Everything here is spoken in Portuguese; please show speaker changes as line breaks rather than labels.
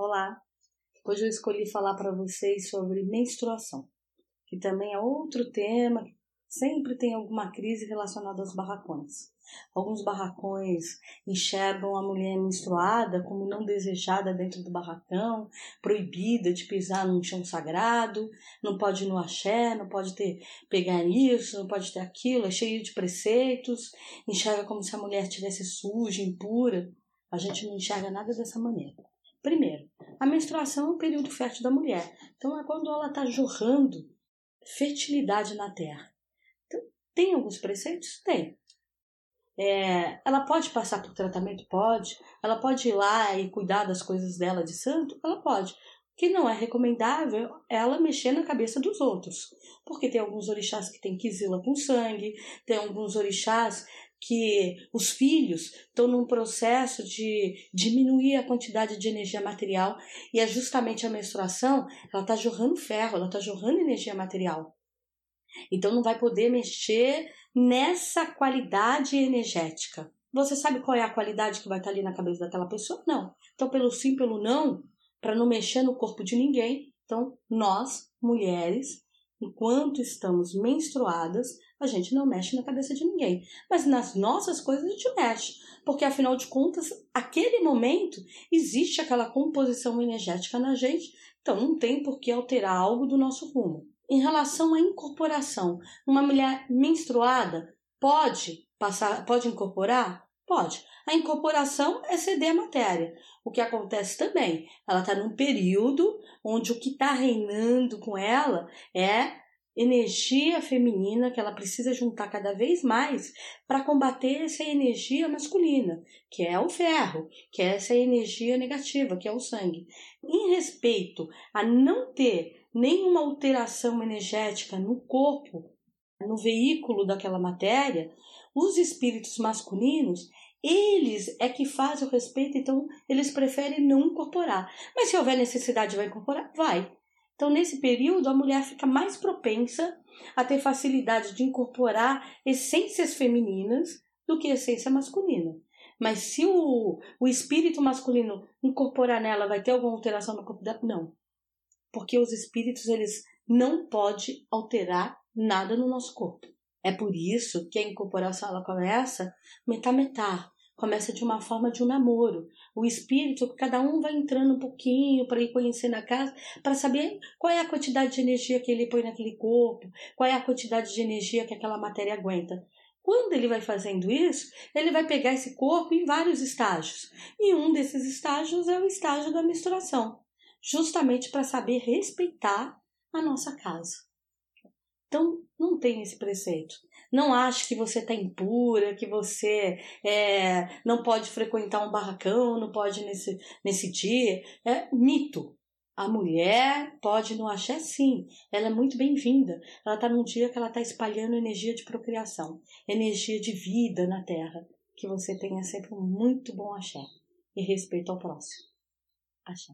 Olá! Hoje eu escolhi falar para vocês sobre menstruação, que também é outro tema sempre tem alguma crise relacionada aos barracões. Alguns barracões enxergam a mulher menstruada como não desejada dentro do barracão, proibida de pisar num chão sagrado, não pode ir no axé, não pode ter pegar isso, não pode ter aquilo, é cheio de preceitos, enxerga como se a mulher estivesse suja, impura. A gente não enxerga nada dessa maneira. Primeiro, a menstruação é um período fértil da mulher. Então é quando ela está jorrando fertilidade na terra. Então, tem alguns preceitos? Tem. É, ela pode passar por tratamento? Pode. Ela pode ir lá e cuidar das coisas dela de santo? Ela pode. O que não é recomendável é ela mexer na cabeça dos outros. Porque tem alguns orixás que tem quisila com sangue, tem alguns orixás que os filhos estão num processo de diminuir a quantidade de energia material e é justamente a menstruação, ela está jorrando ferro, ela está jorrando energia material. Então não vai poder mexer nessa qualidade energética. Você sabe qual é a qualidade que vai estar tá ali na cabeça daquela pessoa? Não. Então, pelo sim, pelo não, para não mexer no corpo de ninguém, então nós, mulheres, enquanto estamos menstruadas, a gente não mexe na cabeça de ninguém. Mas nas nossas coisas a gente mexe. Porque afinal de contas, aquele momento existe aquela composição energética na gente, então não tem por que alterar algo do nosso rumo. Em relação à incorporação, uma mulher menstruada pode passar, pode incorporar? Pode. A incorporação é ceder a matéria. O que acontece também, ela está num período onde o que está reinando com ela é energia feminina que ela precisa juntar cada vez mais para combater essa energia masculina, que é o ferro, que é essa energia negativa, que é o sangue. Em respeito a não ter nenhuma alteração energética no corpo, no veículo daquela matéria, os espíritos masculinos eles é que fazem o respeito, então eles preferem não incorporar. Mas se houver necessidade, vai incorporar? Vai. Então, nesse período, a mulher fica mais propensa a ter facilidade de incorporar essências femininas do que essência masculina. Mas se o, o espírito masculino incorporar nela, vai ter alguma alteração no corpo dela? Não. Porque os espíritos, eles não podem alterar nada no nosso corpo. É por isso que a incorporação ela começa metá-metá, começa de uma forma de um namoro. O espírito, cada um vai entrando um pouquinho para ir conhecendo a casa, para saber qual é a quantidade de energia que ele põe naquele corpo, qual é a quantidade de energia que aquela matéria aguenta. Quando ele vai fazendo isso, ele vai pegar esse corpo em vários estágios. E um desses estágios é o estágio da menstruação, justamente para saber respeitar a nossa casa. Então, não tem esse preceito. Não ache que você está impura, que você é, não pode frequentar um barracão, não pode nesse, nesse dia. É mito. A mulher pode no axé sim, ela é muito bem-vinda. Ela está num dia que ela está espalhando energia de procriação, energia de vida na terra. Que você tenha sempre um muito bom axé e respeito ao próximo. Axé.